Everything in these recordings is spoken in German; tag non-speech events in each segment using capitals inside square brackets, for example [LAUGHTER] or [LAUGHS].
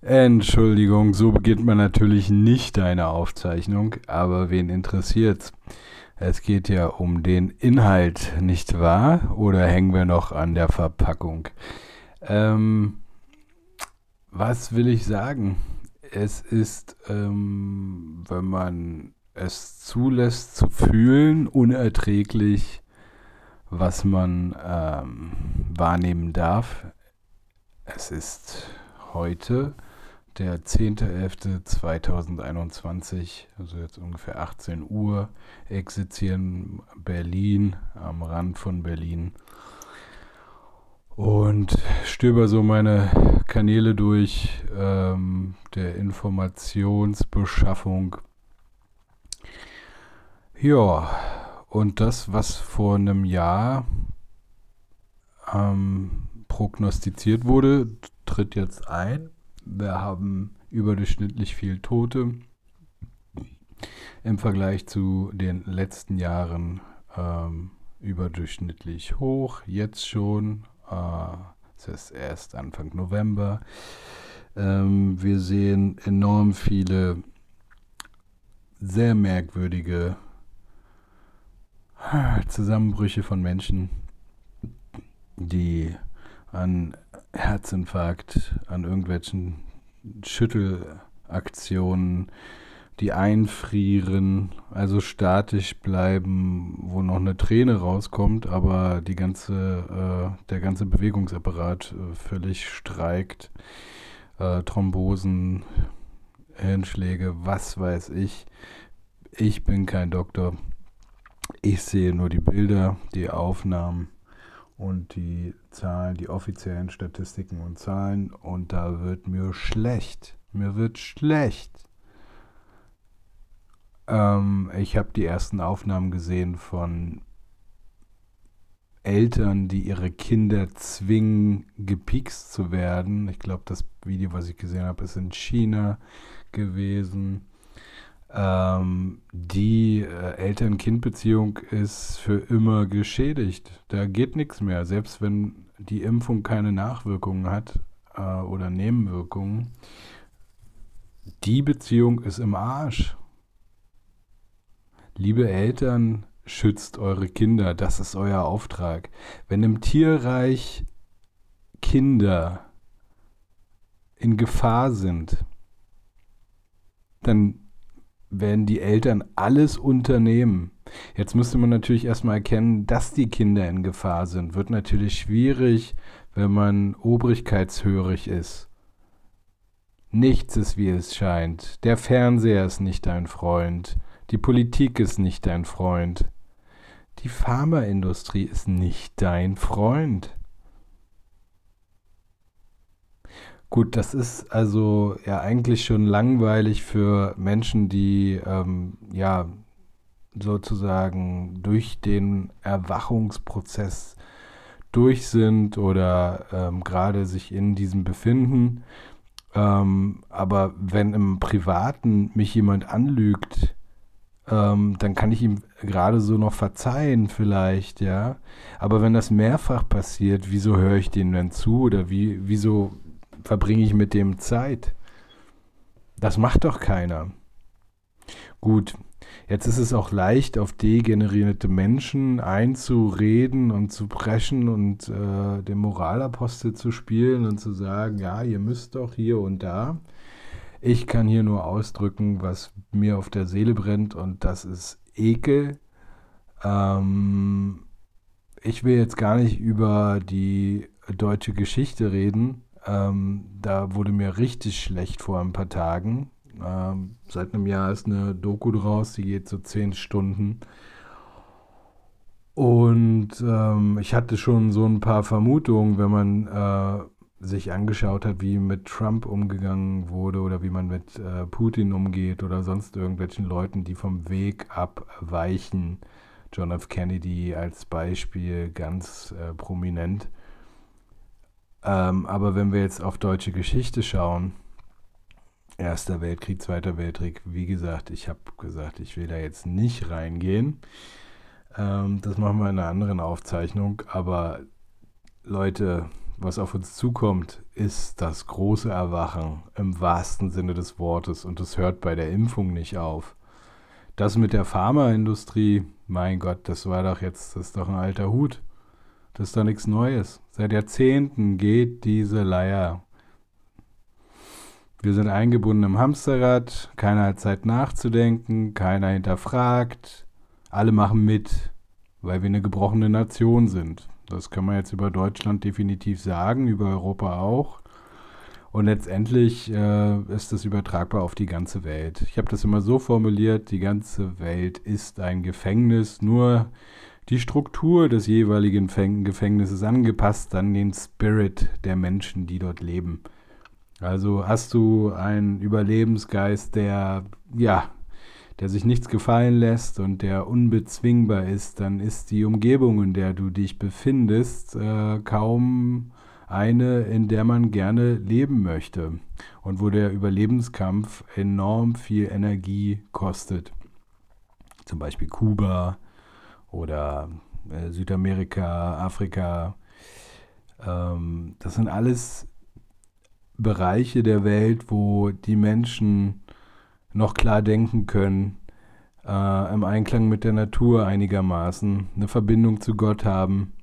Entschuldigung, so beginnt man natürlich nicht eine Aufzeichnung, aber wen interessiert's? Es geht ja um den Inhalt, nicht wahr? Oder hängen wir noch an der Verpackung? Ähm, was will ich sagen? Es ist, ähm, wenn man es zulässt zu fühlen, unerträglich, was man ähm, wahrnehmen darf. Es ist heute der 10.11.2021, also jetzt ungefähr 18 Uhr, existieren Berlin, am Rand von Berlin. Und stöber so meine Kanäle durch ähm, der Informationsbeschaffung. Ja, und das, was vor einem Jahr ähm, prognostiziert wurde, tritt jetzt ein. Wir haben überdurchschnittlich viel Tote im Vergleich zu den letzten Jahren ähm, überdurchschnittlich hoch. Jetzt schon, äh, es ist erst Anfang November. Ähm, wir sehen enorm viele sehr merkwürdige Zusammenbrüche von Menschen, die an Herzinfarkt, an irgendwelchen Schüttelaktionen, die einfrieren, also statisch bleiben, wo noch eine Träne rauskommt, aber die ganze, äh, der ganze Bewegungsapparat äh, völlig streikt, äh, Thrombosen, Hirnschläge, was weiß ich. Ich bin kein Doktor. Ich sehe nur die Bilder, die Aufnahmen und die Zahlen, die offiziellen Statistiken und Zahlen und da wird mir schlecht. Mir wird schlecht. Ähm, ich habe die ersten Aufnahmen gesehen von Eltern, die ihre Kinder zwingen, gepikst zu werden. Ich glaube, das Video, was ich gesehen habe, ist in China gewesen. Ähm, die äh, Eltern-Kind-Beziehung ist für immer geschädigt. Da geht nichts mehr. Selbst wenn die Impfung keine Nachwirkungen hat äh, oder Nebenwirkungen, die Beziehung ist im Arsch. Liebe Eltern, schützt eure Kinder. Das ist euer Auftrag. Wenn im Tierreich Kinder in Gefahr sind, dann werden die Eltern alles unternehmen. Jetzt müsste man natürlich erstmal erkennen, dass die Kinder in Gefahr sind. Wird natürlich schwierig, wenn man obrigkeitshörig ist. Nichts ist, wie es scheint. Der Fernseher ist nicht dein Freund. Die Politik ist nicht dein Freund. Die Pharmaindustrie ist nicht dein Freund. Gut, das ist also ja eigentlich schon langweilig für Menschen, die ähm, ja sozusagen durch den Erwachungsprozess durch sind oder ähm, gerade sich in diesem befinden. Ähm, aber wenn im Privaten mich jemand anlügt, ähm, dann kann ich ihm gerade so noch verzeihen vielleicht, ja. Aber wenn das mehrfach passiert, wieso höre ich denen denn zu oder wie, wieso verbringe ich mit dem Zeit? Das macht doch keiner. Gut, jetzt ist es auch leicht, auf degenerierte Menschen einzureden und zu preschen und äh, den Moralapostel zu spielen und zu sagen, ja, ihr müsst doch hier und da. Ich kann hier nur ausdrücken, was mir auf der Seele brennt und das ist Ekel. Ähm, ich will jetzt gar nicht über die deutsche Geschichte reden, ähm, da wurde mir richtig schlecht vor ein paar Tagen. Ähm, seit einem Jahr ist eine Doku draus, die geht so zehn Stunden. Und ähm, ich hatte schon so ein paar Vermutungen, wenn man äh, sich angeschaut hat, wie mit Trump umgegangen wurde oder wie man mit äh, Putin umgeht oder sonst irgendwelchen Leuten, die vom Weg abweichen. John F. Kennedy als Beispiel ganz äh, prominent. Ähm, aber wenn wir jetzt auf deutsche Geschichte schauen, Erster Weltkrieg, Zweiter Weltkrieg, wie gesagt, ich habe gesagt, ich will da jetzt nicht reingehen. Ähm, das machen wir in einer anderen Aufzeichnung. Aber Leute, was auf uns zukommt, ist das große Erwachen im wahrsten Sinne des Wortes und es hört bei der Impfung nicht auf. Das mit der Pharmaindustrie, mein Gott, das war doch jetzt, das ist doch ein alter Hut. Das ist doch nichts Neues. Seit Jahrzehnten geht diese Leier. Wir sind eingebunden im Hamsterrad, keiner hat Zeit nachzudenken, keiner hinterfragt, alle machen mit, weil wir eine gebrochene Nation sind. Das kann man jetzt über Deutschland definitiv sagen, über Europa auch. Und letztendlich äh, ist das übertragbar auf die ganze Welt. Ich habe das immer so formuliert, die ganze Welt ist ein Gefängnis, nur die Struktur des jeweiligen Gefängnisses angepasst an den Spirit der Menschen, die dort leben. Also hast du einen Überlebensgeist, der ja der sich nichts gefallen lässt und der unbezwingbar ist, dann ist die Umgebung, in der du dich befindest, äh, kaum eine, in der man gerne leben möchte und wo der Überlebenskampf enorm viel Energie kostet. Zum Beispiel Kuba oder äh, Südamerika, Afrika. Ähm, das sind alles Bereiche der Welt, wo die Menschen noch klar denken können, äh, im Einklang mit der Natur einigermaßen, eine Verbindung zu Gott haben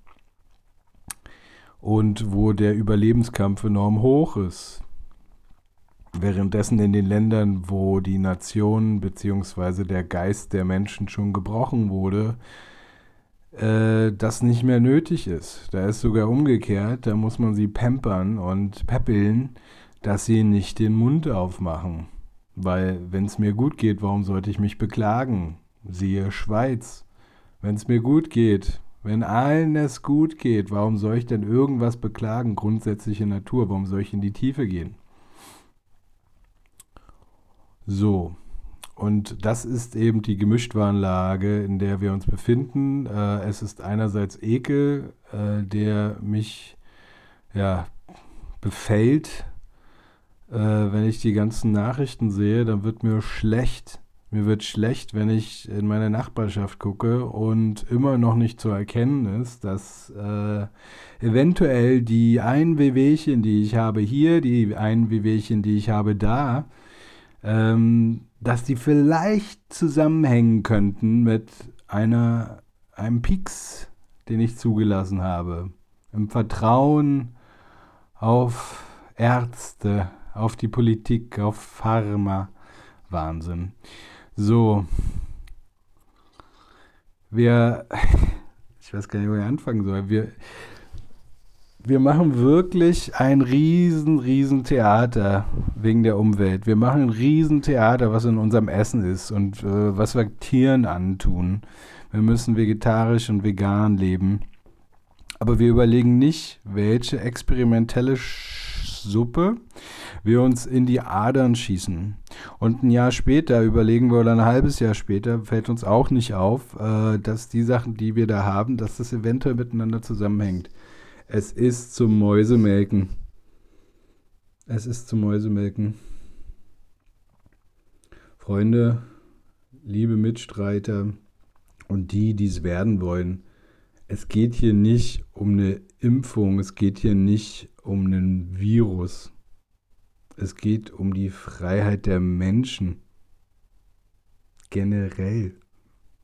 und wo der Überlebenskampf enorm hoch ist. Währenddessen in den Ländern, wo die Nation bzw. der Geist der Menschen schon gebrochen wurde, äh, das nicht mehr nötig ist. Da ist sogar umgekehrt, da muss man sie pampern und peppeln, dass sie nicht den Mund aufmachen. Weil wenn es mir gut geht, warum sollte ich mich beklagen? Siehe Schweiz. Wenn es mir gut geht, wenn allen es gut geht, warum soll ich denn irgendwas beklagen? Grundsätzliche Natur, warum soll ich in die Tiefe gehen? So, und das ist eben die Gemischtwarenlage, in der wir uns befinden. Äh, es ist einerseits Ekel, äh, der mich ja, befällt, äh, wenn ich die ganzen Nachrichten sehe, dann wird mir schlecht. Mir wird schlecht, wenn ich in meine Nachbarschaft gucke und immer noch nicht zu erkennen ist, dass äh, eventuell die ein Wehwehchen, die ich habe hier, die ein Wehwehchen, die ich habe da, ähm, dass die vielleicht zusammenhängen könnten mit einer, einem Pieks, den ich zugelassen habe. Im Vertrauen auf Ärzte, auf die Politik, auf Pharma. Wahnsinn. So. Wir, [LAUGHS] ich weiß gar nicht, wo ich anfangen soll. Wir, wir machen wirklich ein riesen, riesen Theater wegen der Umwelt. Wir machen ein riesen Theater, was in unserem Essen ist und äh, was wir Tieren antun. Wir müssen vegetarisch und vegan leben. Aber wir überlegen nicht, welche experimentelle Suppe wir uns in die Adern schießen. Und ein Jahr später überlegen wir, oder ein halbes Jahr später, fällt uns auch nicht auf, äh, dass die Sachen, die wir da haben, dass das eventuell miteinander zusammenhängt. Es ist zum Mäusemelken. Es ist zum Mäusemelken. Freunde, liebe Mitstreiter und die, die es werden wollen, es geht hier nicht um eine Impfung, es geht hier nicht um einen Virus. Es geht um die Freiheit der Menschen. Generell.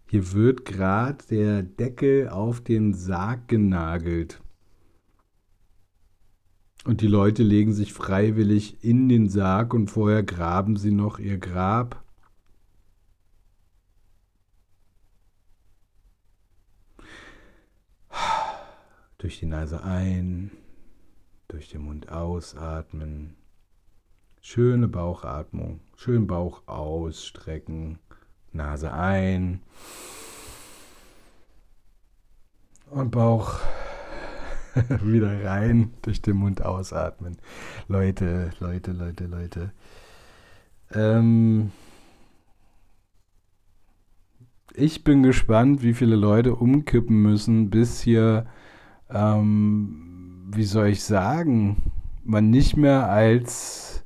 Hier wird gerade der Deckel auf den Sarg genagelt. Und die Leute legen sich freiwillig in den Sarg und vorher graben sie noch ihr Grab. Durch die Nase ein, durch den Mund ausatmen. Schöne Bauchatmung. Schön Bauch ausstrecken. Nase ein. Und Bauch [LAUGHS] wieder rein, durch den Mund ausatmen. Leute, Leute, Leute, Leute. Ähm ich bin gespannt, wie viele Leute umkippen müssen, bis hier, ähm, wie soll ich sagen, man nicht mehr als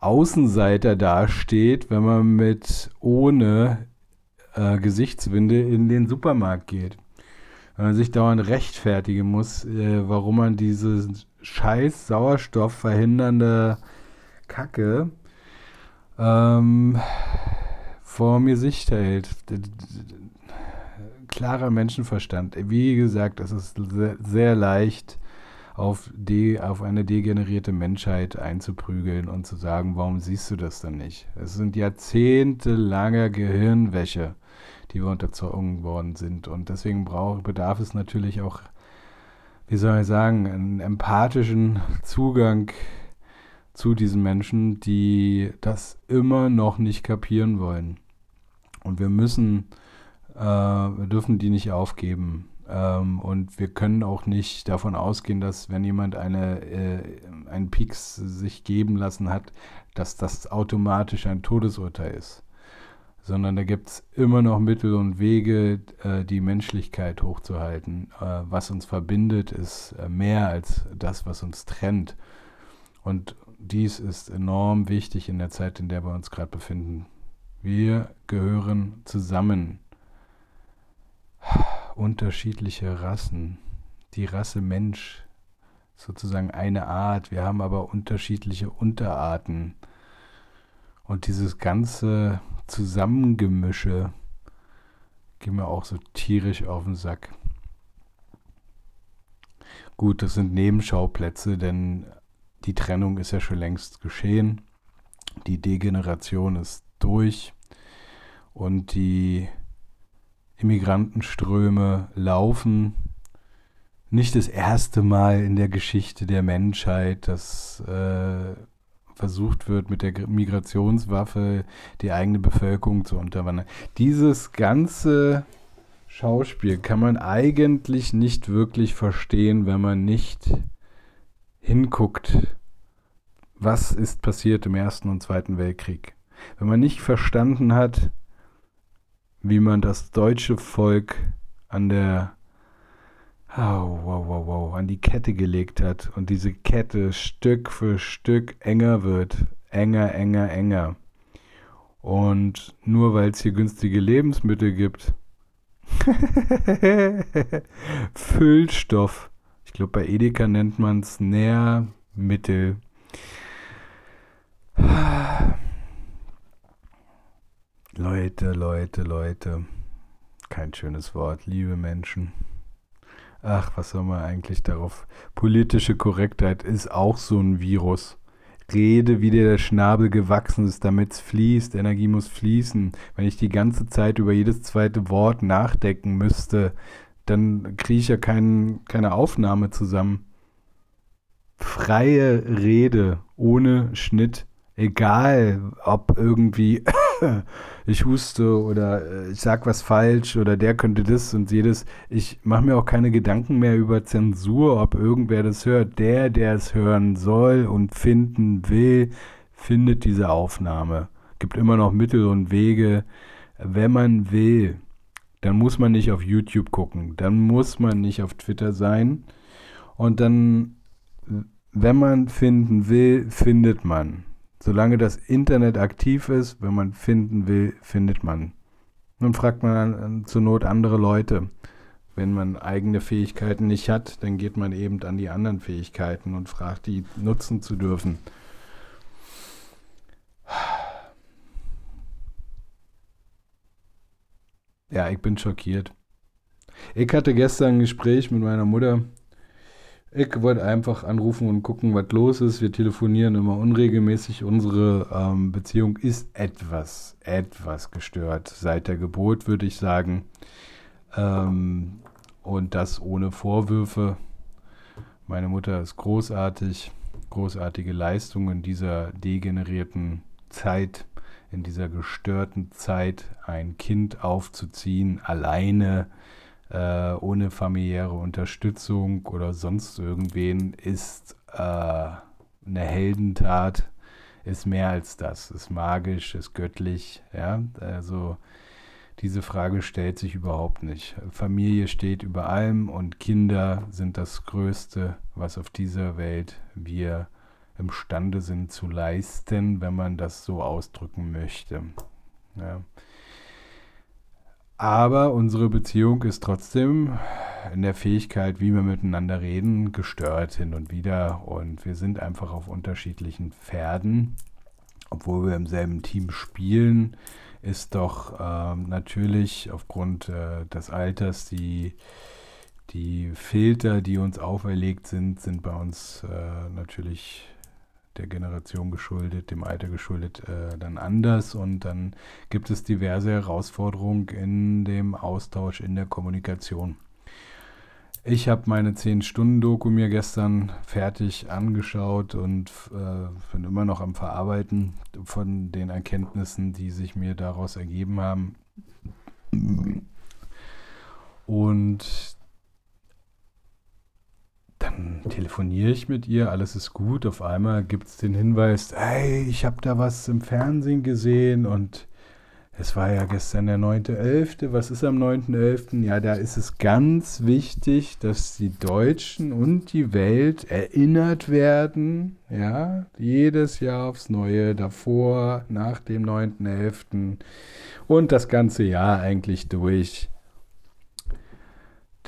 Außenseiter dasteht, wenn man mit ohne äh, Gesichtswinde in den Supermarkt geht. Wenn man sich dauernd rechtfertigen muss, äh, warum man diese scheiß Sauerstoff verhindernde Kacke ähm, vor mir Sicht hält. Klarer Menschenverstand. Wie gesagt, es ist sehr, leicht, auf, de, auf eine degenerierte Menschheit einzuprügeln und zu sagen, warum siehst du das dann nicht? Es sind jahrzehntelanger Gehirnwäsche, die wir unterzogen worden sind. Und deswegen brauch, bedarf es natürlich auch, wie soll ich sagen, einen empathischen Zugang zu diesen Menschen, die das immer noch nicht kapieren wollen. Und wir müssen, äh, wir dürfen die nicht aufgeben. Ähm, und wir können auch nicht davon ausgehen, dass wenn jemand eine, äh, einen Peaks sich geben lassen hat, dass das automatisch ein Todesurteil ist. Sondern da gibt es immer noch Mittel und Wege, äh, die Menschlichkeit hochzuhalten. Äh, was uns verbindet, ist äh, mehr als das, was uns trennt. Und dies ist enorm wichtig in der Zeit, in der wir uns gerade befinden. Wir gehören zusammen unterschiedliche Rassen. Die Rasse Mensch, sozusagen eine Art. Wir haben aber unterschiedliche Unterarten. Und dieses ganze Zusammengemische geht mir auch so tierisch auf den Sack. Gut, das sind Nebenschauplätze, denn die Trennung ist ja schon längst geschehen. Die Degeneration ist durch. Und die Immigrantenströme laufen. Nicht das erste Mal in der Geschichte der Menschheit, dass äh, versucht wird, mit der Migrationswaffe die eigene Bevölkerung zu unterwandern. Dieses ganze Schauspiel kann man eigentlich nicht wirklich verstehen, wenn man nicht hinguckt, was ist passiert im Ersten und Zweiten Weltkrieg. Wenn man nicht verstanden hat, wie man das deutsche Volk an der oh, wow, wow, wow, an die Kette gelegt hat und diese Kette Stück für Stück enger wird, enger, enger, enger. Und nur weil es hier günstige Lebensmittel gibt, [LAUGHS] Füllstoff. Ich glaube, bei Edeka nennt man es Nährmittel. [SIGHS] Leute, Leute, Leute. Kein schönes Wort, liebe Menschen. Ach, was soll man eigentlich darauf? Politische Korrektheit ist auch so ein Virus. Rede, wie dir der Schnabel gewachsen ist, damit es fließt. Energie muss fließen. Wenn ich die ganze Zeit über jedes zweite Wort nachdenken müsste, dann kriege ich ja kein, keine Aufnahme zusammen. Freie Rede ohne Schnitt egal ob irgendwie [LAUGHS] [LAUGHS] ich huste oder äh, ich sag was falsch oder der könnte das und jedes. Ich mache mir auch keine Gedanken mehr über Zensur, ob irgendwer das hört. Der, der es hören soll und finden will, findet diese Aufnahme. Gibt immer noch Mittel und Wege. Wenn man will, dann muss man nicht auf YouTube gucken. Dann muss man nicht auf Twitter sein. Und dann, wenn man finden will, findet man. Solange das Internet aktiv ist, wenn man finden will, findet man. Nun fragt man dann zur Not andere Leute. Wenn man eigene Fähigkeiten nicht hat, dann geht man eben an die anderen Fähigkeiten und fragt, die nutzen zu dürfen. Ja, ich bin schockiert. Ich hatte gestern ein Gespräch mit meiner Mutter ich wollte einfach anrufen und gucken, was los ist. Wir telefonieren immer unregelmäßig. Unsere ähm, Beziehung ist etwas, etwas gestört seit der Geburt, würde ich sagen. Ähm, und das ohne Vorwürfe. Meine Mutter ist großartig, großartige Leistung in dieser degenerierten Zeit, in dieser gestörten Zeit, ein Kind aufzuziehen, alleine äh, ohne familiäre Unterstützung oder sonst irgendwen ist äh, eine Heldentat, ist mehr als das, ist magisch, ist göttlich, ja, also diese Frage stellt sich überhaupt nicht. Familie steht über allem und Kinder sind das Größte, was auf dieser Welt wir imstande sind zu leisten, wenn man das so ausdrücken möchte. Ja. Aber unsere Beziehung ist trotzdem in der Fähigkeit, wie wir miteinander reden, gestört hin und wieder. Und wir sind einfach auf unterschiedlichen Pferden. Obwohl wir im selben Team spielen, ist doch ähm, natürlich aufgrund äh, des Alters die, die Filter, die uns auferlegt sind, sind bei uns äh, natürlich der Generation geschuldet, dem Alter geschuldet, äh, dann anders. Und dann gibt es diverse Herausforderungen in dem Austausch, in der Kommunikation. Ich habe meine 10-Stunden-Doku mir gestern fertig angeschaut und äh, bin immer noch am Verarbeiten von den Erkenntnissen, die sich mir daraus ergeben haben. Und telefoniere ich mit ihr, alles ist gut. Auf einmal gibt es den Hinweis, hey, ich habe da was im Fernsehen gesehen und es war ja gestern der 9.11. Was ist am 9.11.? Ja, da ist es ganz wichtig, dass die Deutschen und die Welt erinnert werden. Ja, jedes Jahr aufs Neue, davor, nach dem 9.11. und das ganze Jahr eigentlich durch.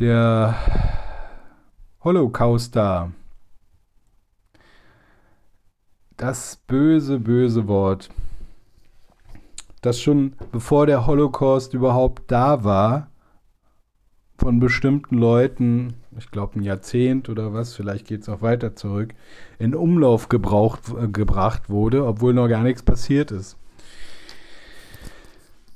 Der Holocauster. Das böse, böse Wort, das schon bevor der Holocaust überhaupt da war, von bestimmten Leuten, ich glaube ein Jahrzehnt oder was, vielleicht geht es auch weiter zurück, in Umlauf gebraucht, äh, gebracht wurde, obwohl noch gar nichts passiert ist.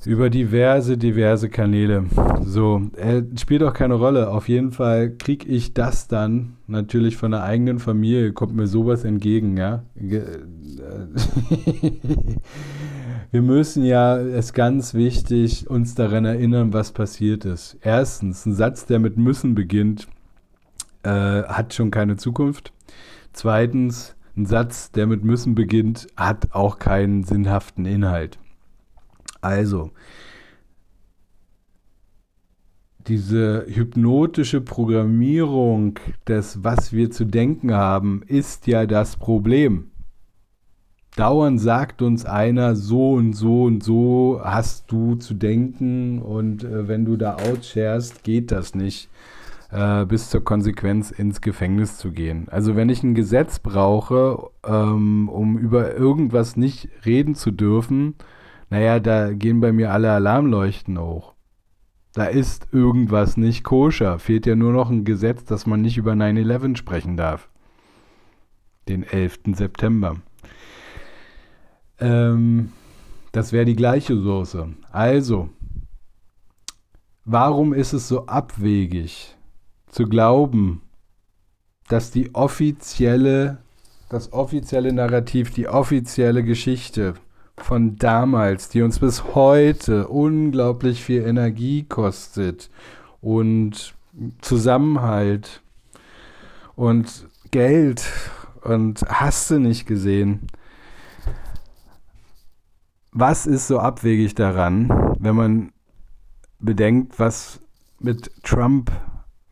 Über diverse, diverse Kanäle. So, äh, spielt auch keine Rolle. Auf jeden Fall kriege ich das dann natürlich von der eigenen Familie, kommt mir sowas entgegen, ja. Äh, [LAUGHS] Wir müssen ja, es ist ganz wichtig, uns daran erinnern, was passiert ist. Erstens, ein Satz, der mit müssen beginnt, äh, hat schon keine Zukunft. Zweitens, ein Satz, der mit müssen beginnt, hat auch keinen sinnhaften Inhalt. Also, diese hypnotische Programmierung des, was wir zu denken haben, ist ja das Problem. Dauernd sagt uns einer, so und so und so hast du zu denken und äh, wenn du da outsharest, geht das nicht, äh, bis zur Konsequenz ins Gefängnis zu gehen. Also wenn ich ein Gesetz brauche, ähm, um über irgendwas nicht reden zu dürfen, naja, da gehen bei mir alle Alarmleuchten hoch. Da ist irgendwas nicht koscher. Fehlt ja nur noch ein Gesetz, dass man nicht über 9-11 sprechen darf. Den 11. September. Ähm, das wäre die gleiche Soße. Also, warum ist es so abwegig zu glauben, dass die offizielle, das offizielle Narrativ, die offizielle Geschichte von damals, die uns bis heute unglaublich viel Energie kostet und Zusammenhalt und Geld und hast du nicht gesehen. Was ist so abwegig daran, wenn man bedenkt, was mit Trump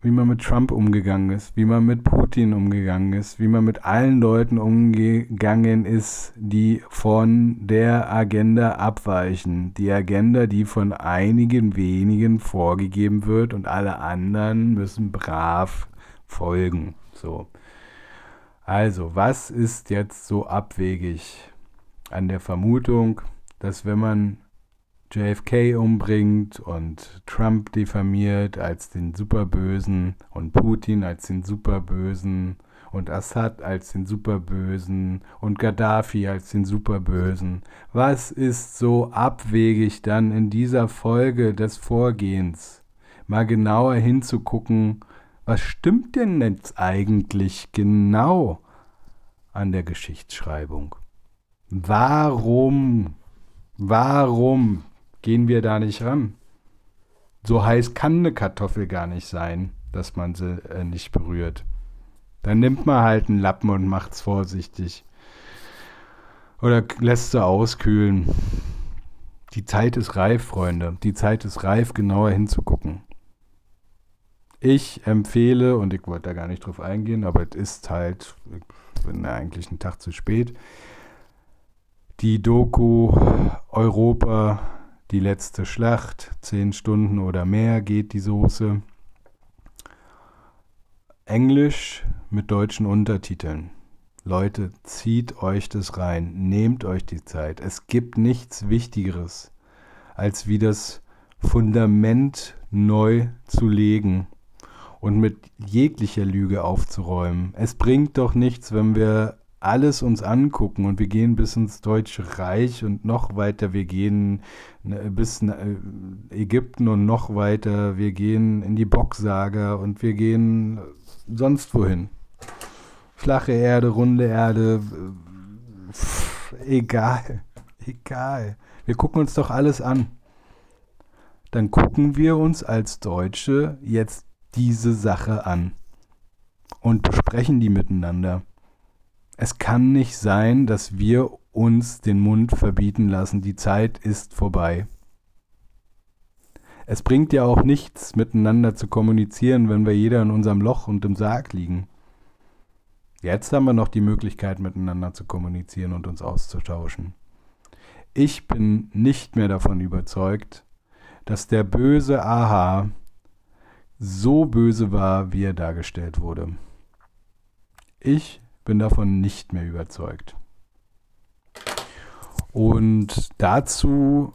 wie man mit Trump umgegangen ist, wie man mit Putin umgegangen ist, wie man mit allen Leuten umgegangen ist, die von der Agenda abweichen. Die Agenda, die von einigen wenigen vorgegeben wird und alle anderen müssen brav folgen. So. Also, was ist jetzt so abwegig an der Vermutung, dass wenn man JFK umbringt und Trump diffamiert als den Superbösen und Putin als den Superbösen und Assad als den Superbösen und Gaddafi als den Superbösen. Was ist so abwegig dann in dieser Folge des Vorgehens? Mal genauer hinzugucken, was stimmt denn jetzt eigentlich genau an der Geschichtsschreibung? Warum, warum gehen wir da nicht ran. So heiß kann eine Kartoffel gar nicht sein, dass man sie äh, nicht berührt. Dann nimmt man halt einen Lappen und macht's vorsichtig. Oder lässt sie auskühlen. Die Zeit ist reif, Freunde. Die Zeit ist reif, genauer hinzugucken. Ich empfehle, und ich wollte da gar nicht drauf eingehen, aber es ist halt, ich bin eigentlich einen Tag zu spät, die Doku Europa die letzte Schlacht, zehn Stunden oder mehr geht die Soße. Englisch mit deutschen Untertiteln. Leute, zieht euch das rein, nehmt euch die Zeit. Es gibt nichts Wichtigeres, als wie das Fundament neu zu legen und mit jeglicher Lüge aufzuräumen. Es bringt doch nichts, wenn wir alles uns angucken und wir gehen bis ins Deutsche Reich und noch weiter, wir gehen ne, bis äh, Ägypten und noch weiter, wir gehen in die Bocksager und wir gehen sonst wohin. Flache Erde, runde Erde, pff, egal, [LAUGHS] egal. Wir gucken uns doch alles an. Dann gucken wir uns als Deutsche jetzt diese Sache an und besprechen die miteinander. Es kann nicht sein, dass wir uns den Mund verbieten lassen. Die Zeit ist vorbei. Es bringt ja auch nichts, miteinander zu kommunizieren, wenn wir jeder in unserem Loch und im Sarg liegen. Jetzt haben wir noch die Möglichkeit, miteinander zu kommunizieren und uns auszutauschen. Ich bin nicht mehr davon überzeugt, dass der böse Aha so böse war, wie er dargestellt wurde. Ich bin davon nicht mehr überzeugt. Und dazu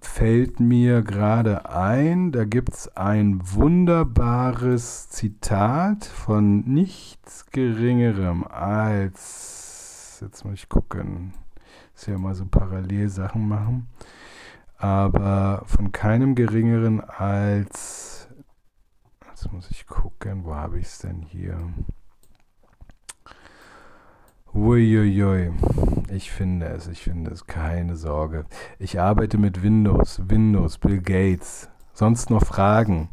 fällt mir gerade ein, da gibt es ein wunderbares Zitat von nichts Geringerem als, jetzt muss ich gucken, ist ja mal so parallel Sachen machen, aber von keinem Geringeren als, jetzt muss ich gucken, wo habe ich es denn hier? Uiuiui. Ich finde es, ich finde es, keine Sorge. Ich arbeite mit Windows, Windows, Bill Gates. Sonst noch Fragen?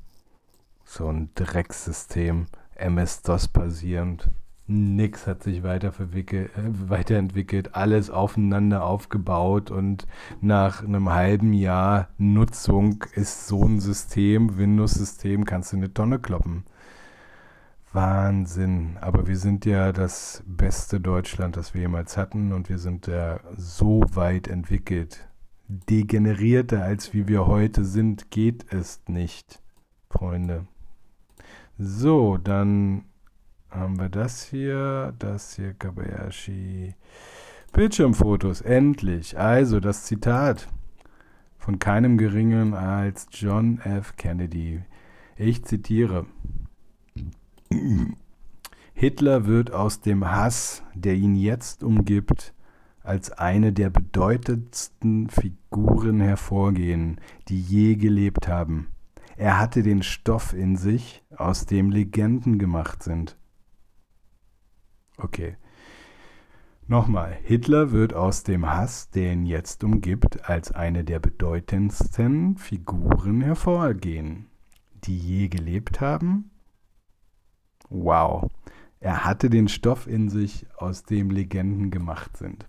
So ein Drecksystem, MS-DOS basierend. Nix hat sich weiter äh, weiterentwickelt, alles aufeinander aufgebaut und nach einem halben Jahr Nutzung ist so ein System, Windows-System, kannst du eine Tonne kloppen. Wahnsinn. Aber wir sind ja das beste Deutschland, das wir jemals hatten und wir sind ja so weit entwickelt. Degenerierter als wie wir heute sind, geht es nicht, Freunde. So, dann haben wir das hier, das hier, Kabayashi. Bildschirmfotos, endlich. Also das Zitat von keinem Geringeren als John F. Kennedy. Ich zitiere. Hitler wird aus dem Hass, der ihn jetzt umgibt, als eine der bedeutendsten Figuren hervorgehen, die je gelebt haben. Er hatte den Stoff in sich, aus dem Legenden gemacht sind. Okay. Nochmal, Hitler wird aus dem Hass, der ihn jetzt umgibt, als eine der bedeutendsten Figuren hervorgehen, die je gelebt haben Wow. Er hatte den Stoff in sich, aus dem Legenden gemacht sind.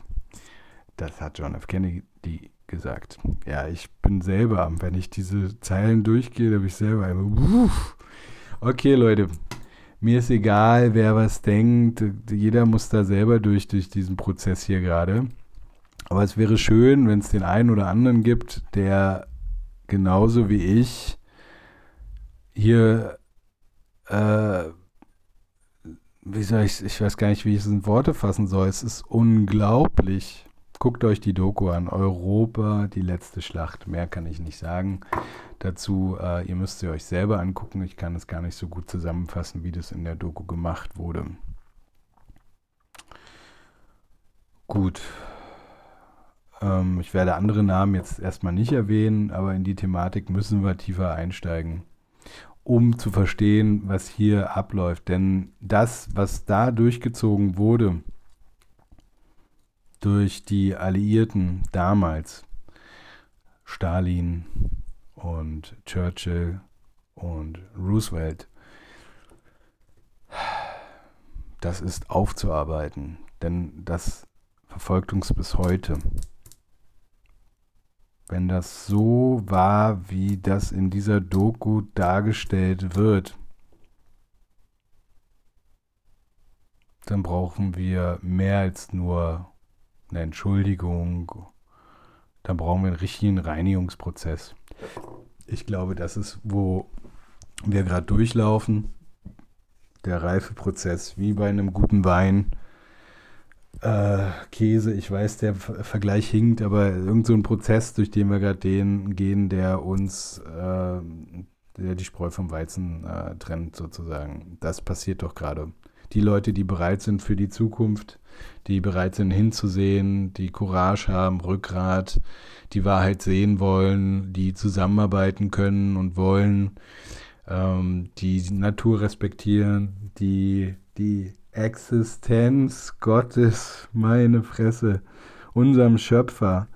Das hat John F. Kennedy gesagt. Ja, ich bin selber, wenn ich diese Zeilen durchgehe, bin ich selber immer. Okay, Leute, mir ist egal, wer was denkt. Jeder muss da selber durch, durch diesen Prozess hier gerade. Aber es wäre schön, wenn es den einen oder anderen gibt, der genauso wie ich hier äh, wie soll ich, ich weiß gar nicht, wie ich es in Worte fassen soll. Es ist unglaublich. Guckt euch die Doku an. Europa, die letzte Schlacht. Mehr kann ich nicht sagen. Dazu, äh, ihr müsst sie euch selber angucken. Ich kann es gar nicht so gut zusammenfassen, wie das in der Doku gemacht wurde. Gut. Ähm, ich werde andere Namen jetzt erstmal nicht erwähnen, aber in die Thematik müssen wir tiefer einsteigen um zu verstehen, was hier abläuft. Denn das, was da durchgezogen wurde durch die Alliierten damals, Stalin und Churchill und Roosevelt, das ist aufzuarbeiten, denn das verfolgt uns bis heute wenn das so war, wie das in dieser Doku dargestellt wird, dann brauchen wir mehr als nur eine Entschuldigung. dann brauchen wir einen richtigen Reinigungsprozess. Ich glaube, das ist, wo wir gerade durchlaufen. Der Reifeprozess, wie bei einem guten Wein. Äh, Käse, ich weiß, der Vergleich hinkt, aber irgend so ein Prozess, durch den wir gerade gehen, der uns, äh, der die Spreu vom Weizen äh, trennt, sozusagen. Das passiert doch gerade. Die Leute, die bereit sind für die Zukunft, die bereit sind hinzusehen, die Courage haben, Rückgrat, die Wahrheit sehen wollen, die zusammenarbeiten können und wollen, ähm, die Natur respektieren, die die Existenz Gottes, meine Fresse, unserem Schöpfer,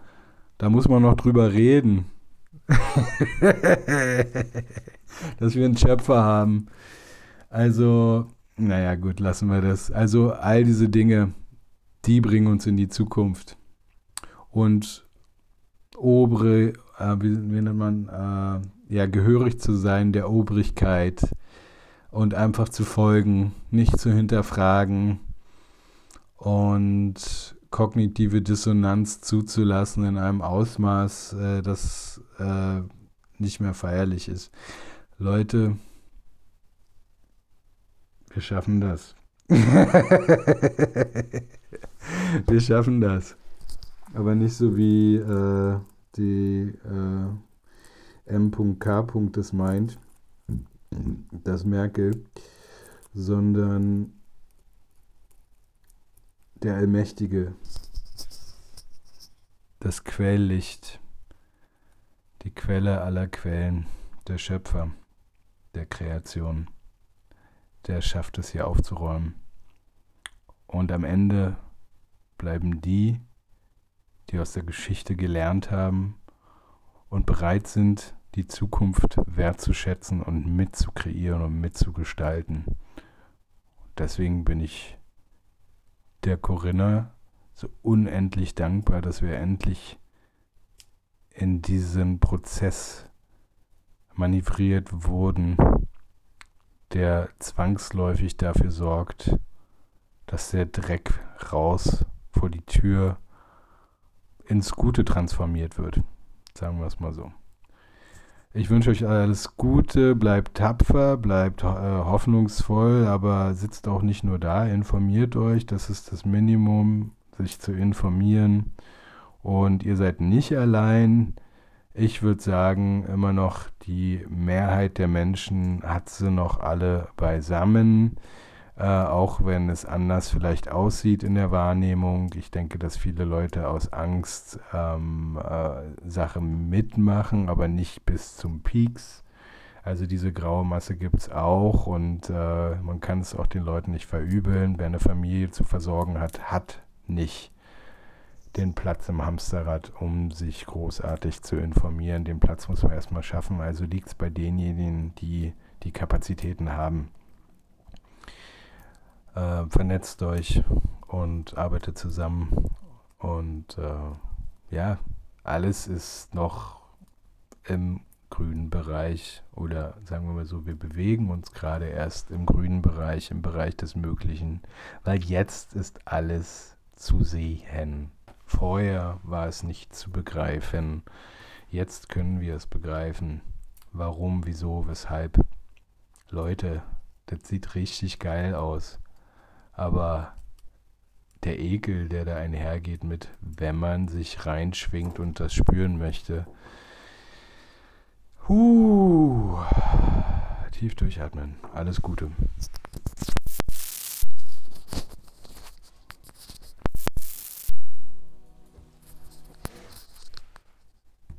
da muss man noch drüber reden. [LAUGHS] Dass wir einen Schöpfer haben. Also, naja, gut, lassen wir das. Also, all diese Dinge, die bringen uns in die Zukunft. Und obere, äh, wie, wie, nennt man, äh, ja, gehörig zu sein der Obrigkeit und einfach zu folgen, nicht zu hinterfragen und kognitive Dissonanz zuzulassen in einem Ausmaß, äh, das äh, nicht mehr feierlich ist. Leute, wir schaffen das. [LAUGHS] Wir schaffen das. Aber nicht so wie äh, die äh, M.K. das meint, das Merkel, sondern der Allmächtige, das Quelllicht, die Quelle aller Quellen, der Schöpfer der Kreation, der schafft es hier aufzuräumen. Und am Ende bleiben die, die aus der Geschichte gelernt haben und bereit sind, die Zukunft wertzuschätzen und mitzukreieren und mitzugestalten. Deswegen bin ich der Corinna so unendlich dankbar, dass wir endlich in diesen Prozess manövriert wurden, der zwangsläufig dafür sorgt, dass der Dreck raus vor die Tür ins Gute transformiert wird. Sagen wir es mal so. Ich wünsche euch alles Gute, bleibt tapfer, bleibt äh, hoffnungsvoll, aber sitzt auch nicht nur da, informiert euch, das ist das Minimum, sich zu informieren. Und ihr seid nicht allein. Ich würde sagen, immer noch die Mehrheit der Menschen hat sie noch alle beisammen äh, auch wenn es anders vielleicht aussieht in der Wahrnehmung. Ich denke, dass viele Leute aus Angst ähm, äh, Sachen mitmachen, aber nicht bis zum Peaks. Also diese graue Masse gibt es auch und äh, man kann es auch den Leuten nicht verübeln. Wer eine Familie zu versorgen hat, hat nicht den Platz im Hamsterrad, um sich großartig zu informieren. Den Platz muss man erstmal schaffen. Also liegt es bei denjenigen, die die Kapazitäten haben. Äh, vernetzt euch und arbeitet zusammen. Und äh, ja, alles ist noch im grünen Bereich oder sagen wir mal so, wir bewegen uns gerade erst im grünen Bereich, im Bereich des Möglichen, weil jetzt ist alles zu sehen. Vorher war es nicht zu begreifen. Jetzt können wir es begreifen. Warum, wieso, weshalb. Leute, das sieht richtig geil aus. Aber der Ekel, der da einhergeht mit, wenn man sich reinschwingt und das spüren möchte. Huh, tief durchatmen. Alles Gute.